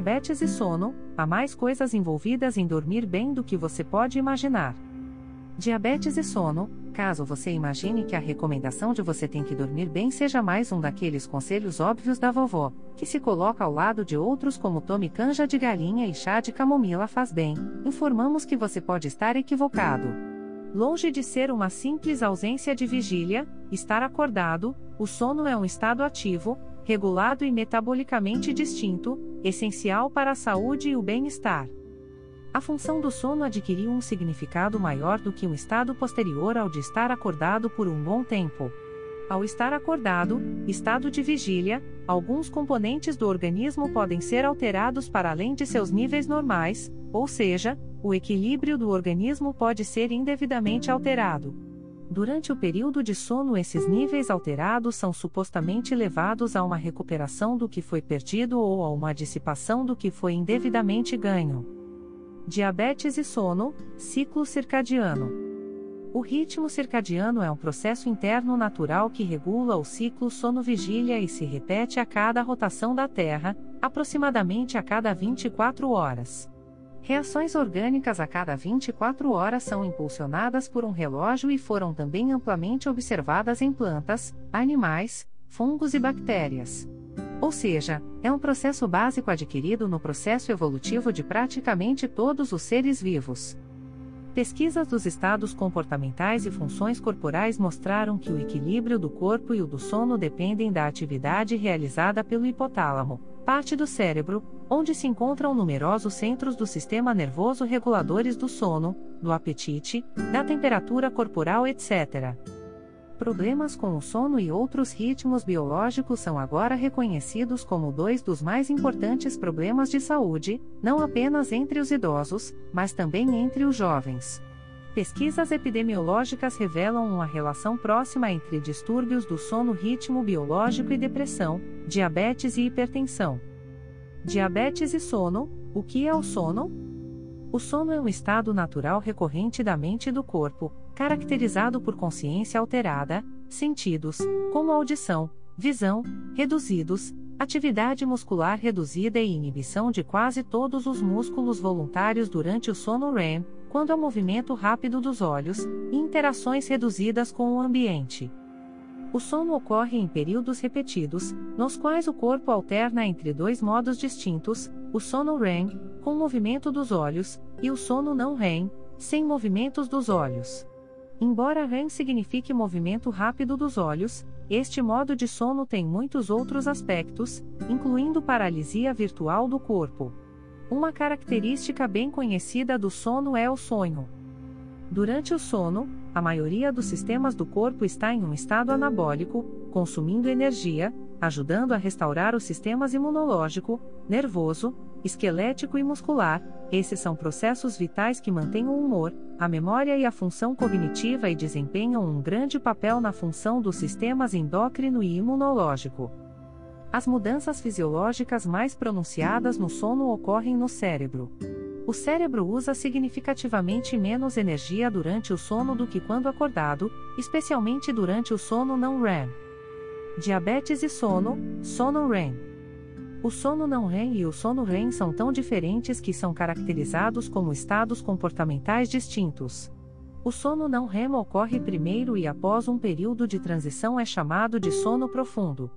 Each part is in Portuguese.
Diabetes e sono, há mais coisas envolvidas em dormir bem do que você pode imaginar. Diabetes e sono, caso você imagine que a recomendação de você tem que dormir bem seja mais um daqueles conselhos óbvios da vovó, que se coloca ao lado de outros como tome canja de galinha e chá de camomila faz bem, informamos que você pode estar equivocado. Longe de ser uma simples ausência de vigília, estar acordado, o sono é um estado ativo, regulado e metabolicamente distinto, essencial para a saúde e o bem-estar. A função do sono adquiriu um significado maior do que um estado posterior ao de estar acordado por um bom tempo. Ao estar acordado, estado de vigília, alguns componentes do organismo podem ser alterados para além de seus níveis normais, ou seja, o equilíbrio do organismo pode ser indevidamente alterado. Durante o período de sono, esses níveis alterados são supostamente levados a uma recuperação do que foi perdido ou a uma dissipação do que foi indevidamente ganho. Diabetes e sono, ciclo circadiano. O ritmo circadiano é um processo interno natural que regula o ciclo sono-vigília e se repete a cada rotação da Terra, aproximadamente a cada 24 horas. Reações orgânicas a cada 24 horas são impulsionadas por um relógio e foram também amplamente observadas em plantas, animais, fungos e bactérias. Ou seja, é um processo básico adquirido no processo evolutivo de praticamente todos os seres vivos. Pesquisas dos estados comportamentais e funções corporais mostraram que o equilíbrio do corpo e o do sono dependem da atividade realizada pelo hipotálamo, parte do cérebro, onde se encontram numerosos centros do sistema nervoso reguladores do sono, do apetite, da temperatura corporal, etc problemas com o sono e outros ritmos biológicos são agora reconhecidos como dois dos mais importantes problemas de saúde, não apenas entre os idosos, mas também entre os jovens. Pesquisas epidemiológicas revelam uma relação próxima entre distúrbios do sono, ritmo biológico e depressão, diabetes e hipertensão. Diabetes e sono: o que é o sono? O sono é um estado natural recorrente da mente e do corpo, caracterizado por consciência alterada, sentidos, como audição, visão, reduzidos, atividade muscular reduzida e inibição de quase todos os músculos voluntários durante o sono REM, quando há movimento rápido dos olhos, e interações reduzidas com o ambiente. O sono ocorre em períodos repetidos, nos quais o corpo alterna entre dois modos distintos, o sono REM, com movimento dos olhos, e o sono não REM, sem movimentos dos olhos. Embora REM signifique movimento rápido dos olhos, este modo de sono tem muitos outros aspectos, incluindo paralisia virtual do corpo. Uma característica bem conhecida do sono é o sonho. Durante o sono, a maioria dos sistemas do corpo está em um estado anabólico, consumindo energia, ajudando a restaurar os sistemas imunológico, nervoso, esquelético e muscular. Esses são processos vitais que mantêm o humor, a memória e a função cognitiva e desempenham um grande papel na função dos sistemas endócrino e imunológico. As mudanças fisiológicas mais pronunciadas no sono ocorrem no cérebro. O cérebro usa significativamente menos energia durante o sono do que quando acordado, especialmente durante o sono não REM. Diabetes e sono, sono REM. O sono não REM e o sono REM são tão diferentes que são caracterizados como estados comportamentais distintos. O sono não REM ocorre primeiro e após um período de transição é chamado de sono profundo.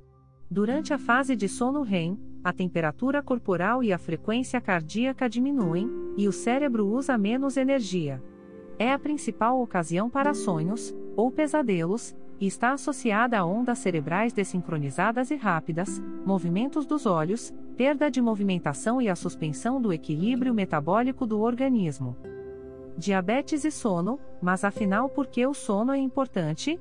Durante a fase de sono REM, a temperatura corporal e a frequência cardíaca diminuem, e o cérebro usa menos energia. É a principal ocasião para sonhos, ou pesadelos, e está associada a ondas cerebrais desincronizadas e rápidas, movimentos dos olhos, perda de movimentação e a suspensão do equilíbrio metabólico do organismo. Diabetes e sono, mas afinal por que o sono é importante?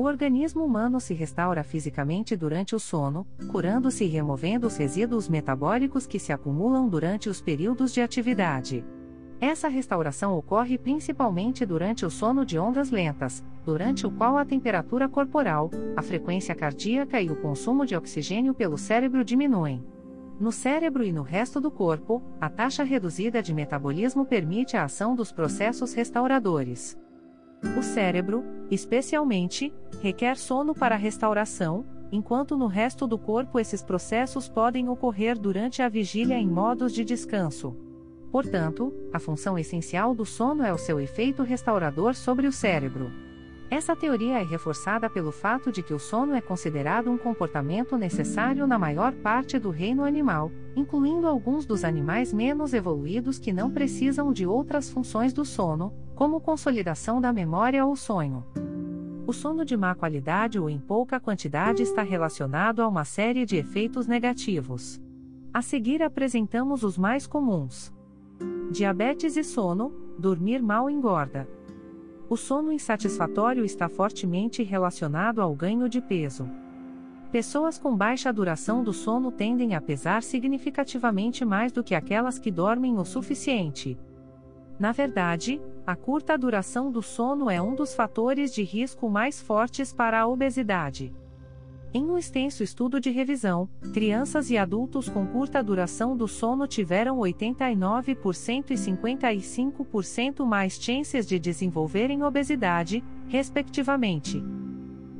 O organismo humano se restaura fisicamente durante o sono, curando-se e removendo os resíduos metabólicos que se acumulam durante os períodos de atividade. Essa restauração ocorre principalmente durante o sono de ondas lentas, durante o qual a temperatura corporal, a frequência cardíaca e o consumo de oxigênio pelo cérebro diminuem. No cérebro e no resto do corpo, a taxa reduzida de metabolismo permite a ação dos processos restauradores. O cérebro, especialmente, requer sono para restauração, enquanto no resto do corpo esses processos podem ocorrer durante a vigília em modos de descanso. Portanto, a função essencial do sono é o seu efeito restaurador sobre o cérebro. Essa teoria é reforçada pelo fato de que o sono é considerado um comportamento necessário na maior parte do reino animal, incluindo alguns dos animais menos evoluídos que não precisam de outras funções do sono, como consolidação da memória ou sonho. O sono de má qualidade ou em pouca quantidade está relacionado a uma série de efeitos negativos. A seguir apresentamos os mais comuns: diabetes e sono, dormir mal engorda. O sono insatisfatório está fortemente relacionado ao ganho de peso. Pessoas com baixa duração do sono tendem a pesar significativamente mais do que aquelas que dormem o suficiente. Na verdade, a curta duração do sono é um dos fatores de risco mais fortes para a obesidade. Em um extenso estudo de revisão, crianças e adultos com curta duração do sono tiveram 89% e 55% mais chances de desenvolverem obesidade, respectivamente.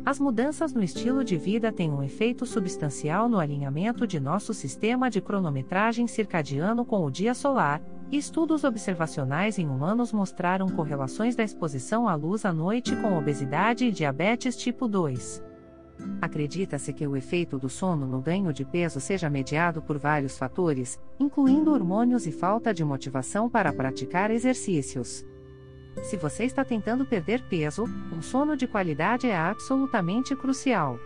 As mudanças no estilo de vida têm um efeito substancial no alinhamento de nosso sistema de cronometragem circadiano com o dia solar, estudos observacionais em humanos mostraram correlações da exposição à luz à noite com obesidade e diabetes tipo 2. Acredita-se que o efeito do sono no ganho de peso seja mediado por vários fatores, incluindo hormônios e falta de motivação para praticar exercícios. Se você está tentando perder peso, um sono de qualidade é absolutamente crucial.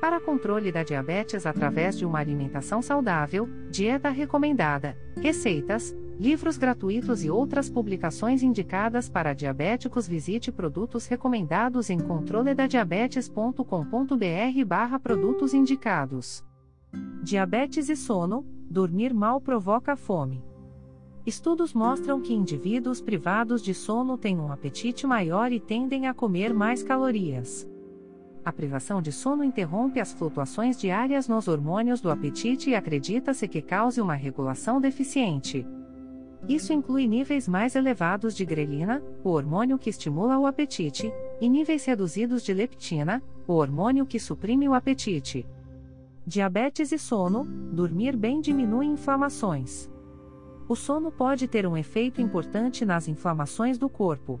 Para controle da diabetes através de uma alimentação saudável, dieta recomendada, receitas, livros gratuitos e outras publicações indicadas para diabéticos, visite produtos recomendados em controledadiabetes.com.br/barra produtos indicados. Diabetes e sono: dormir mal provoca fome. Estudos mostram que indivíduos privados de sono têm um apetite maior e tendem a comer mais calorias. A privação de sono interrompe as flutuações diárias nos hormônios do apetite e acredita-se que cause uma regulação deficiente. Isso inclui níveis mais elevados de grelina, o hormônio que estimula o apetite, e níveis reduzidos de leptina, o hormônio que suprime o apetite. Diabetes e sono: dormir bem diminui inflamações. O sono pode ter um efeito importante nas inflamações do corpo.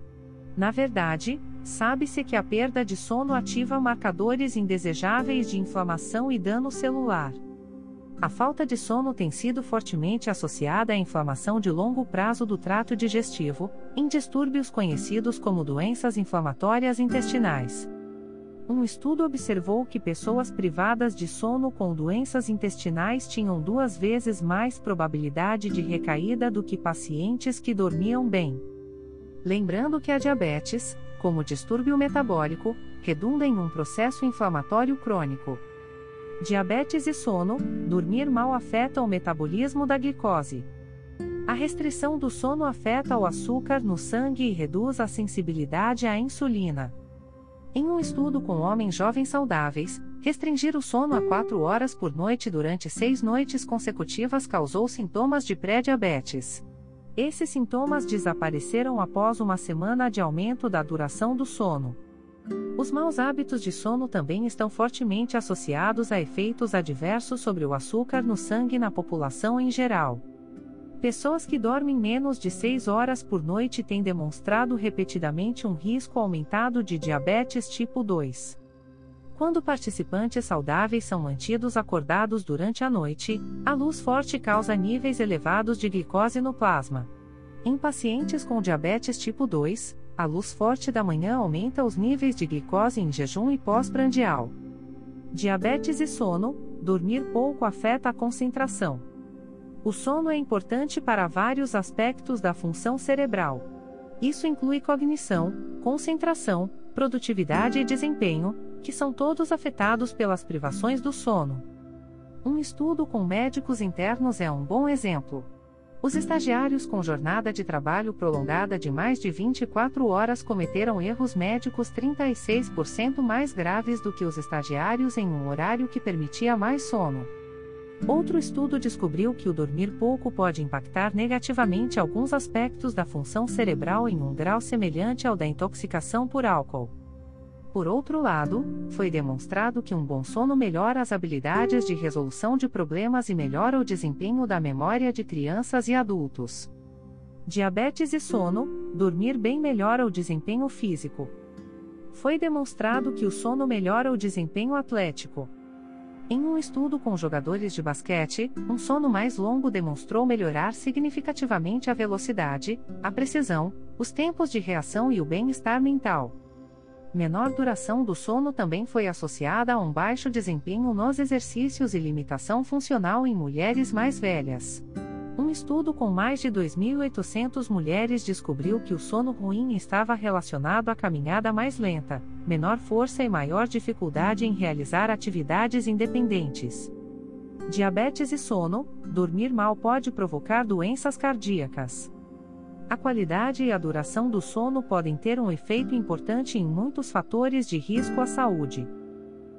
Na verdade, sabe-se que a perda de sono ativa marcadores indesejáveis de inflamação e dano celular. A falta de sono tem sido fortemente associada à inflamação de longo prazo do trato digestivo, em distúrbios conhecidos como doenças inflamatórias intestinais. Um estudo observou que pessoas privadas de sono com doenças intestinais tinham duas vezes mais probabilidade de recaída do que pacientes que dormiam bem. Lembrando que a diabetes, como distúrbio metabólico, redunda em um processo inflamatório crônico. Diabetes e sono, dormir mal afeta o metabolismo da glicose. A restrição do sono afeta o açúcar no sangue e reduz a sensibilidade à insulina. Em um estudo com homens jovens saudáveis, restringir o sono a 4 horas por noite durante seis noites consecutivas causou sintomas de pré-diabetes. Esses sintomas desapareceram após uma semana de aumento da duração do sono. Os maus hábitos de sono também estão fortemente associados a efeitos adversos sobre o açúcar no sangue na população em geral. Pessoas que dormem menos de 6 horas por noite têm demonstrado repetidamente um risco aumentado de diabetes tipo 2. Quando participantes saudáveis são mantidos acordados durante a noite, a luz forte causa níveis elevados de glicose no plasma. Em pacientes com diabetes tipo 2, a luz forte da manhã aumenta os níveis de glicose em jejum e pós-prandial. Diabetes e sono, dormir pouco afeta a concentração. O sono é importante para vários aspectos da função cerebral. Isso inclui cognição, concentração, produtividade e desempenho, que são todos afetados pelas privações do sono. Um estudo com médicos internos é um bom exemplo. Os estagiários com jornada de trabalho prolongada de mais de 24 horas cometeram erros médicos 36% mais graves do que os estagiários em um horário que permitia mais sono. Outro estudo descobriu que o dormir pouco pode impactar negativamente alguns aspectos da função cerebral em um grau semelhante ao da intoxicação por álcool. Por outro lado, foi demonstrado que um bom sono melhora as habilidades de resolução de problemas e melhora o desempenho da memória de crianças e adultos. Diabetes e sono: dormir bem melhora o desempenho físico. Foi demonstrado que o sono melhora o desempenho atlético. Em um estudo com jogadores de basquete, um sono mais longo demonstrou melhorar significativamente a velocidade, a precisão, os tempos de reação e o bem-estar mental. Menor duração do sono também foi associada a um baixo desempenho nos exercícios e limitação funcional em mulheres mais velhas. Um estudo com mais de 2.800 mulheres descobriu que o sono ruim estava relacionado à caminhada mais lenta, menor força e maior dificuldade em realizar atividades independentes. Diabetes e sono: dormir mal pode provocar doenças cardíacas. A qualidade e a duração do sono podem ter um efeito importante em muitos fatores de risco à saúde.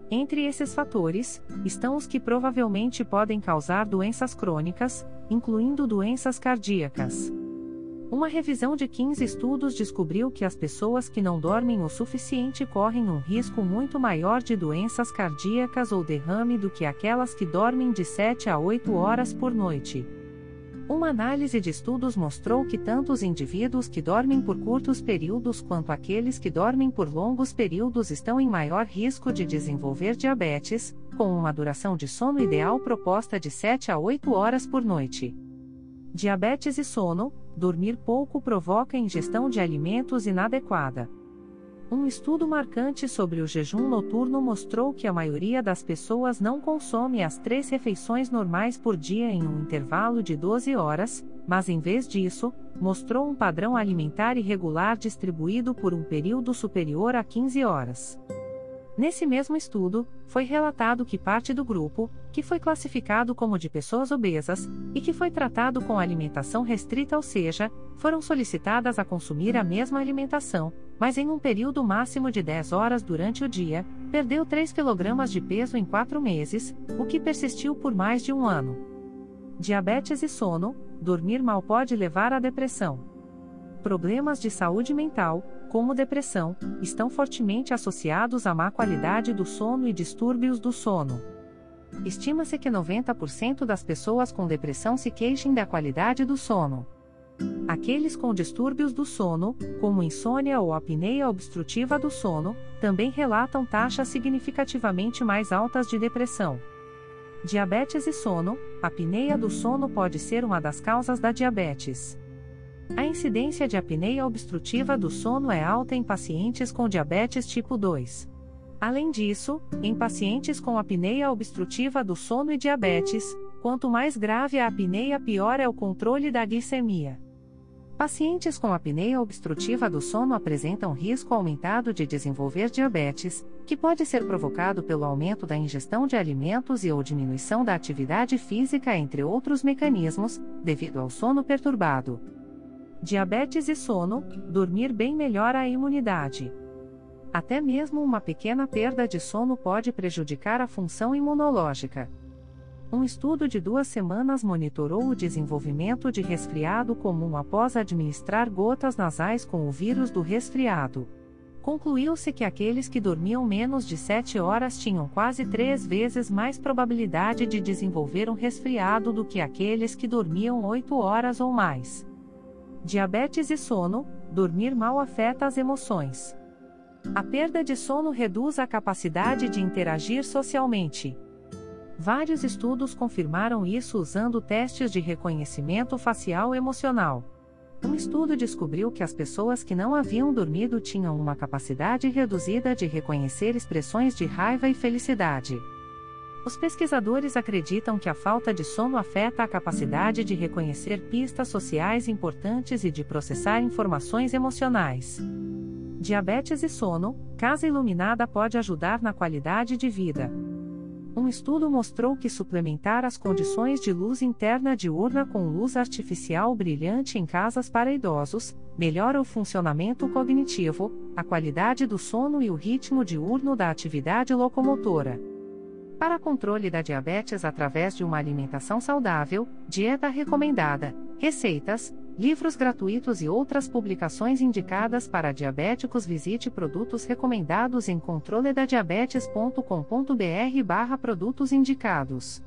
Entre esses fatores, estão os que provavelmente podem causar doenças crônicas, incluindo doenças cardíacas. Uma revisão de 15 estudos descobriu que as pessoas que não dormem o suficiente correm um risco muito maior de doenças cardíacas ou derrame do que aquelas que dormem de 7 a 8 horas por noite. Uma análise de estudos mostrou que tanto os indivíduos que dormem por curtos períodos quanto aqueles que dormem por longos períodos estão em maior risco de desenvolver diabetes, com uma duração de sono ideal proposta de 7 a 8 horas por noite. Diabetes e sono: dormir pouco provoca ingestão de alimentos inadequada. Um estudo marcante sobre o jejum noturno mostrou que a maioria das pessoas não consome as três refeições normais por dia em um intervalo de 12 horas, mas em vez disso, mostrou um padrão alimentar irregular distribuído por um período superior a 15 horas. Nesse mesmo estudo, foi relatado que parte do grupo, que foi classificado como de pessoas obesas, e que foi tratado com alimentação restrita, ou seja, foram solicitadas a consumir a mesma alimentação, mas em um período máximo de 10 horas durante o dia, perdeu 3 kg de peso em 4 meses, o que persistiu por mais de um ano. Diabetes e sono: dormir mal pode levar à depressão. Problemas de saúde mental, como depressão, estão fortemente associados à má qualidade do sono e distúrbios do sono. Estima-se que 90% das pessoas com depressão se queixem da qualidade do sono. Aqueles com distúrbios do sono, como insônia ou apneia obstrutiva do sono, também relatam taxas significativamente mais altas de depressão. Diabetes e sono: a apneia do sono pode ser uma das causas da diabetes. A incidência de apneia obstrutiva do sono é alta em pacientes com diabetes tipo 2. Além disso, em pacientes com apneia obstrutiva do sono e diabetes, quanto mais grave a apneia, pior é o controle da glicemia. Pacientes com apneia obstrutiva do sono apresentam risco aumentado de desenvolver diabetes, que pode ser provocado pelo aumento da ingestão de alimentos e ou diminuição da atividade física, entre outros mecanismos, devido ao sono perturbado. Diabetes e sono, dormir bem melhora a imunidade. Até mesmo uma pequena perda de sono pode prejudicar a função imunológica. Um estudo de duas semanas monitorou o desenvolvimento de resfriado comum após administrar gotas nasais com o vírus do resfriado. Concluiu-se que aqueles que dormiam menos de 7 horas tinham quase três vezes mais probabilidade de desenvolver um resfriado do que aqueles que dormiam 8 horas ou mais. Diabetes e sono: dormir mal afeta as emoções. A perda de sono reduz a capacidade de interagir socialmente. Vários estudos confirmaram isso usando testes de reconhecimento facial emocional. Um estudo descobriu que as pessoas que não haviam dormido tinham uma capacidade reduzida de reconhecer expressões de raiva e felicidade. Os pesquisadores acreditam que a falta de sono afeta a capacidade de reconhecer pistas sociais importantes e de processar informações emocionais. Diabetes e sono, casa iluminada pode ajudar na qualidade de vida. Um estudo mostrou que suplementar as condições de luz interna diurna com luz artificial brilhante em casas para idosos melhora o funcionamento cognitivo, a qualidade do sono e o ritmo diurno da atividade locomotora. Para controle da diabetes através de uma alimentação saudável, dieta recomendada, receitas, livros gratuitos e outras publicações indicadas para diabéticos. Visite produtos recomendados em controledadiabetes.com.br/barra produtos indicados.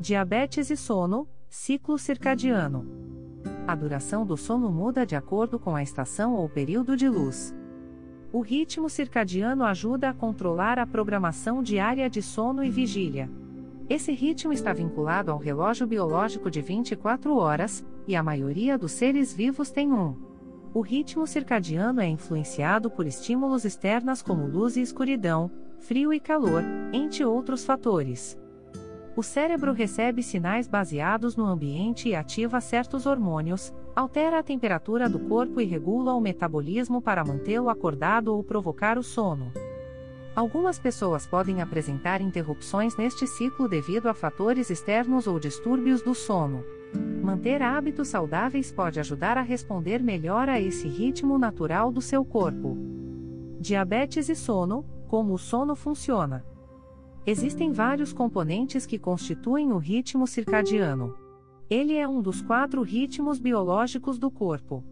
Diabetes e sono, ciclo circadiano. A duração do sono muda de acordo com a estação ou período de luz. O ritmo circadiano ajuda a controlar a programação diária de sono e vigília. Esse ritmo está vinculado ao relógio biológico de 24 horas, e a maioria dos seres vivos tem um. O ritmo circadiano é influenciado por estímulos externos como luz e escuridão, frio e calor, entre outros fatores. O cérebro recebe sinais baseados no ambiente e ativa certos hormônios, altera a temperatura do corpo e regula o metabolismo para mantê-lo acordado ou provocar o sono. Algumas pessoas podem apresentar interrupções neste ciclo devido a fatores externos ou distúrbios do sono. Manter hábitos saudáveis pode ajudar a responder melhor a esse ritmo natural do seu corpo. Diabetes e sono: como o sono funciona. Existem vários componentes que constituem o ritmo circadiano. Ele é um dos quatro ritmos biológicos do corpo.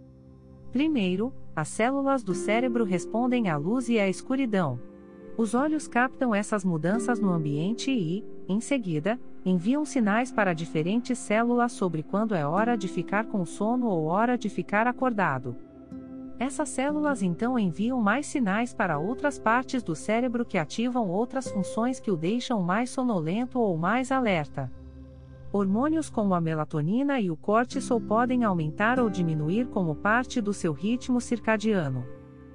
Primeiro, as células do cérebro respondem à luz e à escuridão. Os olhos captam essas mudanças no ambiente e, em seguida, enviam sinais para diferentes células sobre quando é hora de ficar com sono ou hora de ficar acordado. Essas células então enviam mais sinais para outras partes do cérebro que ativam outras funções que o deixam mais sonolento ou mais alerta. Hormônios como a melatonina e o cortisol podem aumentar ou diminuir como parte do seu ritmo circadiano.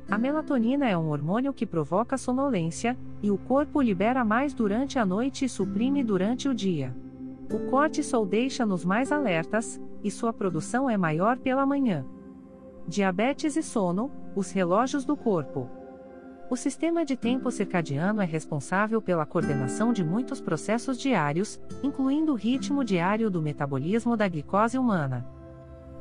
A melatonina é um hormônio que provoca sonolência, e o corpo libera mais durante a noite e suprime durante o dia. O cortisol deixa-nos mais alertas, e sua produção é maior pela manhã. Diabetes e sono, os relógios do corpo. O sistema de tempo circadiano é responsável pela coordenação de muitos processos diários, incluindo o ritmo diário do metabolismo da glicose humana.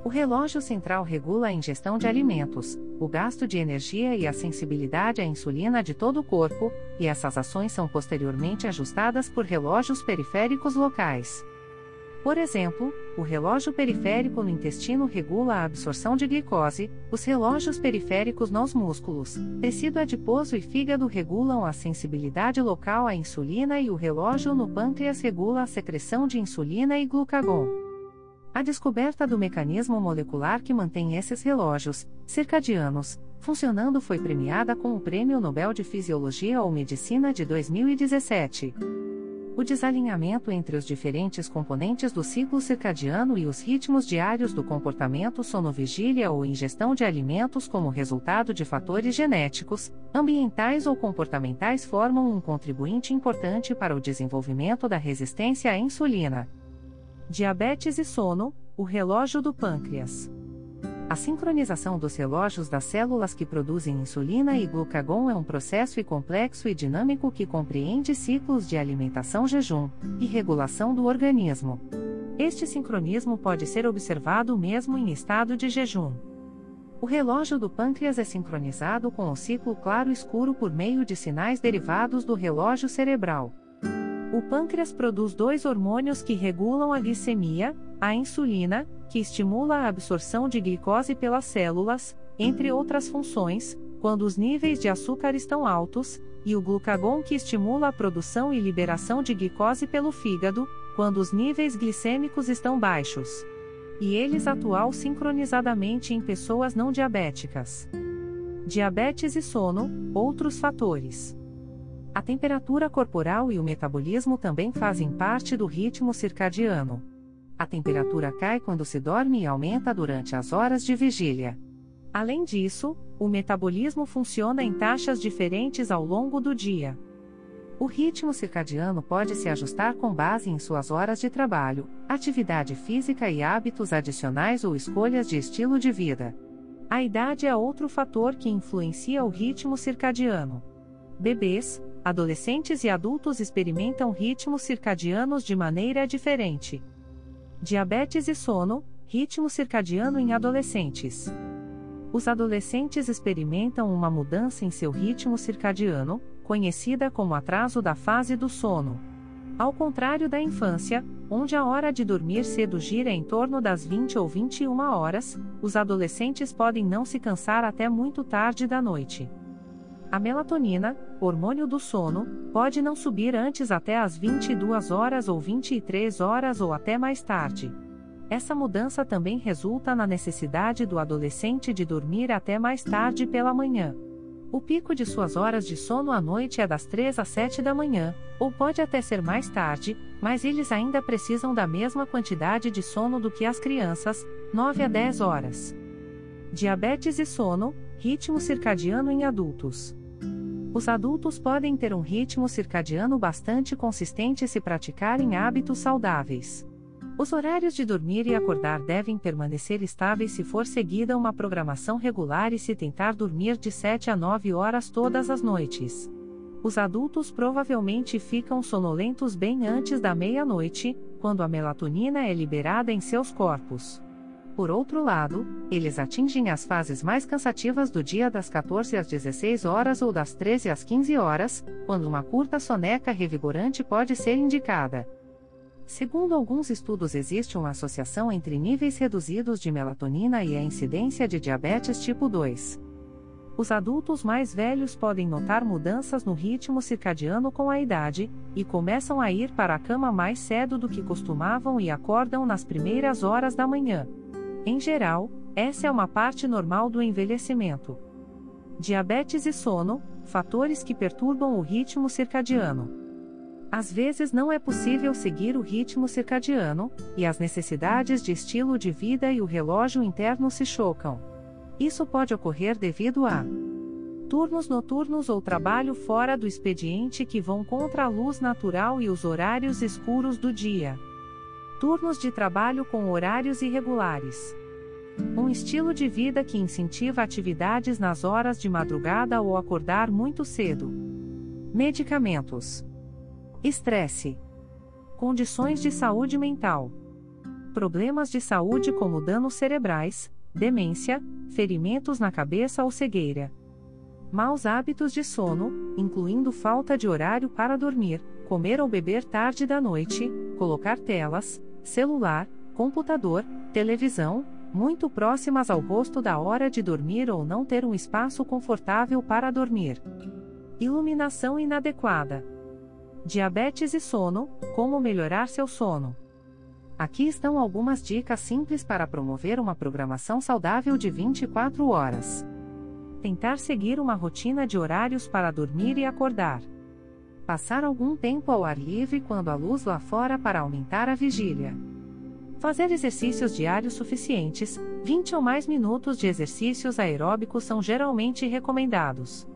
O relógio central regula a ingestão de alimentos, o gasto de energia e a sensibilidade à insulina de todo o corpo, e essas ações são posteriormente ajustadas por relógios periféricos locais. Por exemplo, o relógio periférico no intestino regula a absorção de glicose, os relógios periféricos nos músculos, tecido adiposo e fígado regulam a sensibilidade local à insulina e o relógio no pâncreas regula a secreção de insulina e glucagon. A descoberta do mecanismo molecular que mantém esses relógios, circadianos, funcionando foi premiada com o Prêmio Nobel de Fisiologia ou Medicina de 2017. O desalinhamento entre os diferentes componentes do ciclo circadiano e os ritmos diários do comportamento sono-vigília ou ingestão de alimentos como resultado de fatores genéticos, ambientais ou comportamentais formam um contribuinte importante para o desenvolvimento da resistência à insulina. Diabetes e sono, o relógio do pâncreas. A sincronização dos relógios das células que produzem insulina e glucagon é um processo e complexo e dinâmico que compreende ciclos de alimentação-jejum e regulação do organismo. Este sincronismo pode ser observado mesmo em estado de jejum. O relógio do pâncreas é sincronizado com o ciclo claro-escuro por meio de sinais derivados do relógio cerebral. O pâncreas produz dois hormônios que regulam a glicemia, a insulina, que estimula a absorção de glicose pelas células, entre outras funções, quando os níveis de açúcar estão altos, e o glucagon que estimula a produção e liberação de glicose pelo fígado, quando os níveis glicêmicos estão baixos. E eles atuam sincronizadamente em pessoas não diabéticas. Diabetes e sono, outros fatores. A temperatura corporal e o metabolismo também fazem parte do ritmo circadiano. A temperatura cai quando se dorme e aumenta durante as horas de vigília. Além disso, o metabolismo funciona em taxas diferentes ao longo do dia. O ritmo circadiano pode se ajustar com base em suas horas de trabalho, atividade física e hábitos adicionais ou escolhas de estilo de vida. A idade é outro fator que influencia o ritmo circadiano. Bebês, adolescentes e adultos experimentam ritmos circadianos de maneira diferente. Diabetes e sono, ritmo circadiano em adolescentes. Os adolescentes experimentam uma mudança em seu ritmo circadiano, conhecida como atraso da fase do sono. Ao contrário da infância, onde a hora de dormir cedo gira em torno das 20 ou 21 horas, os adolescentes podem não se cansar até muito tarde da noite. A melatonina, hormônio do sono, pode não subir antes até as 22 horas ou 23 horas ou até mais tarde. Essa mudança também resulta na necessidade do adolescente de dormir até mais tarde pela manhã. O pico de suas horas de sono à noite é das 3 às 7 da manhã, ou pode até ser mais tarde, mas eles ainda precisam da mesma quantidade de sono do que as crianças, 9 a 10 horas. Diabetes e sono, ritmo circadiano em adultos. Os adultos podem ter um ritmo circadiano bastante consistente se praticarem hábitos saudáveis. Os horários de dormir e acordar devem permanecer estáveis se for seguida uma programação regular e se tentar dormir de 7 a 9 horas todas as noites. Os adultos provavelmente ficam sonolentos bem antes da meia-noite, quando a melatonina é liberada em seus corpos. Por outro lado, eles atingem as fases mais cansativas do dia das 14 às 16 horas ou das 13 às 15 horas, quando uma curta soneca revigorante pode ser indicada. Segundo alguns estudos, existe uma associação entre níveis reduzidos de melatonina e a incidência de diabetes tipo 2. Os adultos mais velhos podem notar mudanças no ritmo circadiano com a idade, e começam a ir para a cama mais cedo do que costumavam e acordam nas primeiras horas da manhã. Em geral, essa é uma parte normal do envelhecimento. Diabetes e sono fatores que perturbam o ritmo circadiano. Às vezes não é possível seguir o ritmo circadiano, e as necessidades de estilo de vida e o relógio interno se chocam. Isso pode ocorrer devido a turnos noturnos ou trabalho fora do expediente que vão contra a luz natural e os horários escuros do dia turnos de trabalho com horários irregulares. Um estilo de vida que incentiva atividades nas horas de madrugada ou acordar muito cedo. Medicamentos. Estresse. Condições de saúde mental. Problemas de saúde como danos cerebrais, demência, ferimentos na cabeça ou cegueira. Maus hábitos de sono, incluindo falta de horário para dormir, comer ou beber tarde da noite, colocar telas, celular, computador, televisão, muito próximas ao rosto da hora de dormir ou não ter um espaço confortável para dormir. Iluminação inadequada. Diabetes e sono: como melhorar seu sono. Aqui estão algumas dicas simples para promover uma programação saudável de 24 horas. Tentar seguir uma rotina de horários para dormir e acordar. Passar algum tempo ao ar livre quando a luz lá fora para aumentar a vigília. Fazer exercícios diários suficientes, 20 ou mais minutos de exercícios aeróbicos são geralmente recomendados.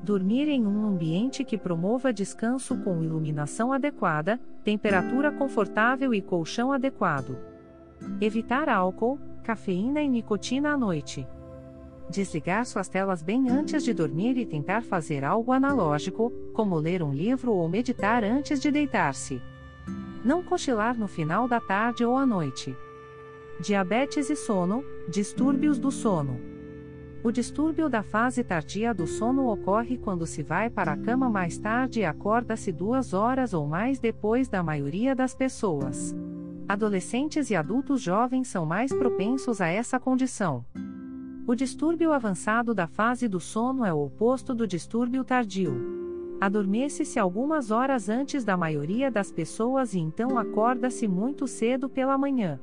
Dormir em um ambiente que promova descanso com iluminação adequada, temperatura confortável e colchão adequado. Evitar álcool, cafeína e nicotina à noite desligar suas telas bem antes de dormir e tentar fazer algo analógico, como ler um livro ou meditar antes de deitar-se. Não cochilar no final da tarde ou à noite. Diabetes e sono, distúrbios do sono. O distúrbio da fase tardia do sono ocorre quando se vai para a cama mais tarde e acorda-se duas horas ou mais depois da maioria das pessoas. Adolescentes e adultos jovens são mais propensos a essa condição. O distúrbio avançado da fase do sono é o oposto do distúrbio tardio. Adormece-se algumas horas antes da maioria das pessoas e então acorda-se muito cedo pela manhã.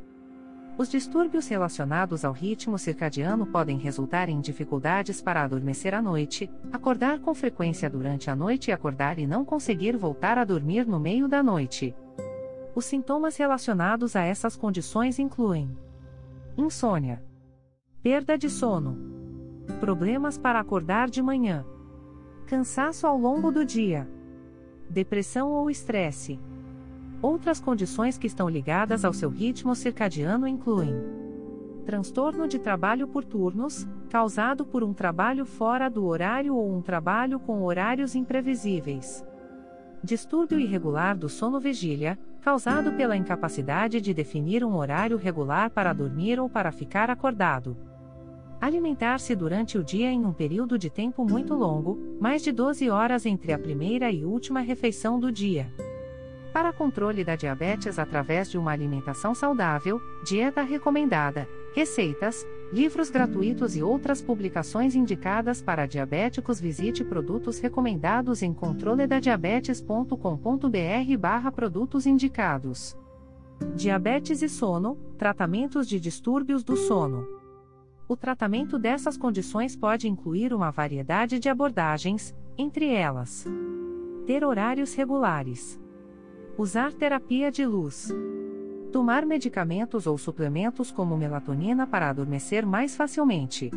Os distúrbios relacionados ao ritmo circadiano podem resultar em dificuldades para adormecer à noite, acordar com frequência durante a noite e acordar e não conseguir voltar a dormir no meio da noite. Os sintomas relacionados a essas condições incluem insônia perda de sono, problemas para acordar de manhã, cansaço ao longo do dia, depressão ou estresse. Outras condições que estão ligadas ao seu ritmo circadiano incluem transtorno de trabalho por turnos, causado por um trabalho fora do horário ou um trabalho com horários imprevisíveis. Distúrbio irregular do sono vigília, causado pela incapacidade de definir um horário regular para dormir ou para ficar acordado. Alimentar-se durante o dia em um período de tempo muito longo, mais de 12 horas entre a primeira e última refeição do dia. Para controle da diabetes através de uma alimentação saudável, dieta recomendada, receitas, livros gratuitos e outras publicações indicadas para diabéticos, visite produtos recomendados em controledadiabetes.com.br/barra produtos indicados. Diabetes e sono, tratamentos de distúrbios do sono. O tratamento dessas condições pode incluir uma variedade de abordagens, entre elas: ter horários regulares Usar terapia de luz. Tomar medicamentos ou suplementos como melatonina para adormecer mais facilmente.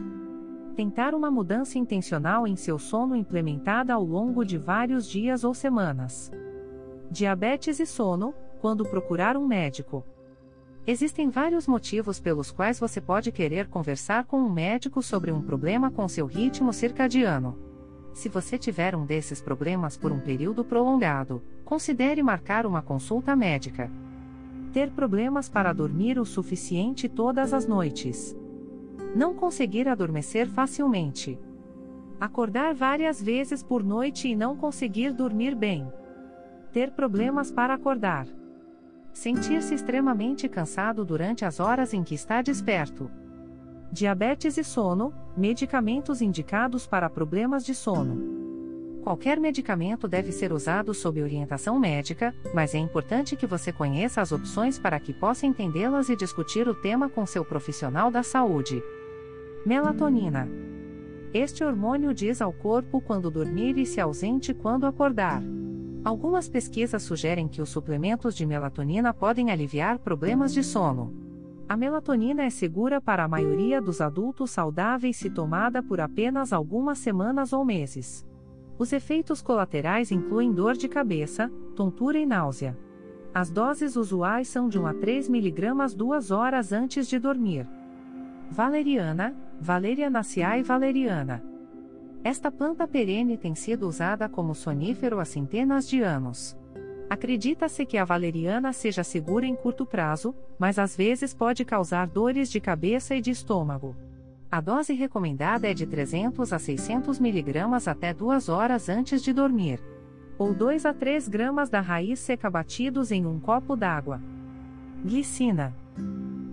Tentar uma mudança intencional em seu sono implementada ao longo de vários dias ou semanas. Diabetes e sono, quando procurar um médico. Existem vários motivos pelos quais você pode querer conversar com um médico sobre um problema com seu ritmo circadiano. Se você tiver um desses problemas por um período prolongado, considere marcar uma consulta médica. Ter problemas para dormir o suficiente todas as noites. Não conseguir adormecer facilmente. Acordar várias vezes por noite e não conseguir dormir bem. Ter problemas para acordar. Sentir-se extremamente cansado durante as horas em que está desperto diabetes e sono, medicamentos indicados para problemas de sono. Qualquer medicamento deve ser usado sob orientação médica, mas é importante que você conheça as opções para que possa entendê-las e discutir o tema com seu profissional da saúde. Melatonina. Este hormônio diz ao corpo quando dormir e se ausente quando acordar. Algumas pesquisas sugerem que os suplementos de melatonina podem aliviar problemas de sono. A melatonina é segura para a maioria dos adultos saudáveis se tomada por apenas algumas semanas ou meses. Os efeitos colaterais incluem dor de cabeça, tontura e náusea. As doses usuais são de 1 a 3 mg duas horas antes de dormir. Valeriana, Valerianaceae valeriana. Esta planta perene tem sido usada como sonífero há centenas de anos. Acredita-se que a valeriana seja segura em curto prazo, mas às vezes pode causar dores de cabeça e de estômago. A dose recomendada é de 300 a 600 mg até 2 horas antes de dormir. Ou 2 a 3 gramas da raiz seca batidos em um copo d'água. Glicina.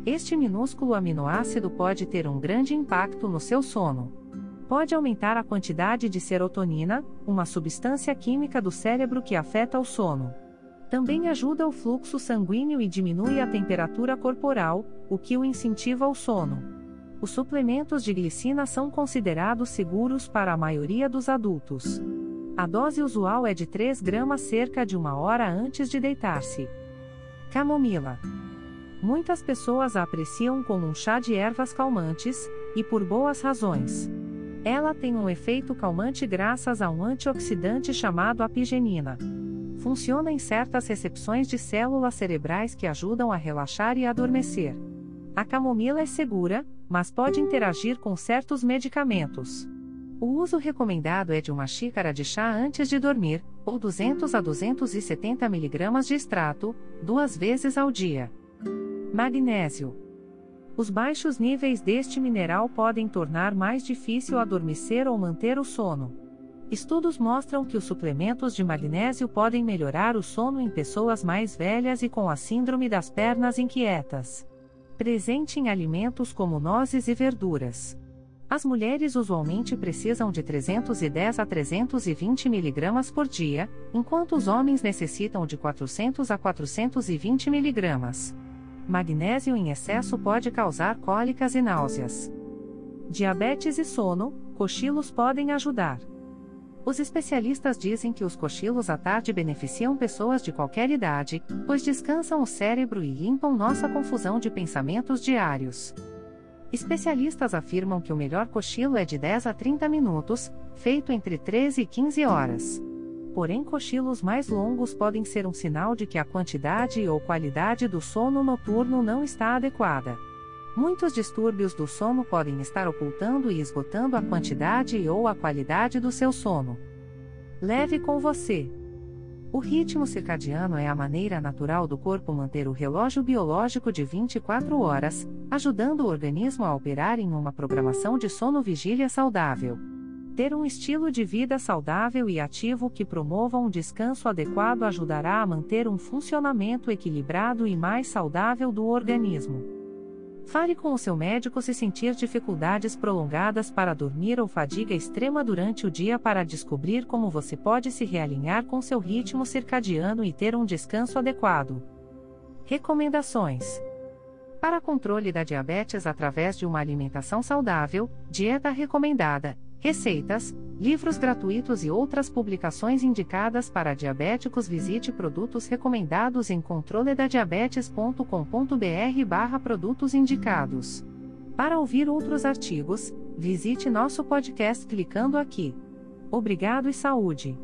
Este minúsculo aminoácido pode ter um grande impacto no seu sono. Pode aumentar a quantidade de serotonina, uma substância química do cérebro que afeta o sono. Também ajuda o fluxo sanguíneo e diminui a temperatura corporal, o que o incentiva ao sono. Os suplementos de glicina são considerados seguros para a maioria dos adultos. A dose usual é de 3 gramas cerca de uma hora antes de deitar-se. Camomila. Muitas pessoas a apreciam como um chá de ervas calmantes, e por boas razões. Ela tem um efeito calmante graças a um antioxidante chamado apigenina funciona em certas recepções de células cerebrais que ajudam a relaxar e adormecer. A camomila é segura, mas pode interagir com certos medicamentos. O uso recomendado é de uma xícara de chá antes de dormir, ou 200 a 270 mg de extrato, duas vezes ao dia. Magnésio. Os baixos níveis deste mineral podem tornar mais difícil adormecer ou manter o sono. Estudos mostram que os suplementos de magnésio podem melhorar o sono em pessoas mais velhas e com a síndrome das pernas inquietas. Presente em alimentos como nozes e verduras. As mulheres usualmente precisam de 310 a 320 mg por dia, enquanto os homens necessitam de 400 a 420 mg. Magnésio em excesso pode causar cólicas e náuseas. Diabetes e sono, cochilos podem ajudar. Os especialistas dizem que os cochilos à tarde beneficiam pessoas de qualquer idade, pois descansam o cérebro e limpam nossa confusão de pensamentos diários. Especialistas afirmam que o melhor cochilo é de 10 a 30 minutos, feito entre 13 e 15 horas. Porém, cochilos mais longos podem ser um sinal de que a quantidade ou qualidade do sono noturno não está adequada. Muitos distúrbios do sono podem estar ocultando e esgotando a quantidade ou a qualidade do seu sono. Leve com você. O ritmo circadiano é a maneira natural do corpo manter o relógio biológico de 24 horas, ajudando o organismo a operar em uma programação de sono-vigília saudável. Ter um estilo de vida saudável e ativo que promova um descanso adequado ajudará a manter um funcionamento equilibrado e mais saudável do organismo. Fale com o seu médico se sentir dificuldades prolongadas para dormir ou fadiga extrema durante o dia para descobrir como você pode se realinhar com seu ritmo circadiano e ter um descanso adequado. Recomendações: Para controle da diabetes através de uma alimentação saudável, dieta recomendada receitas, livros gratuitos e outras publicações indicadas para diabéticos. Visite produtos recomendados em controledadiabetes.com.br/barra produtos indicados. Para ouvir outros artigos, visite nosso podcast clicando aqui. Obrigado e saúde!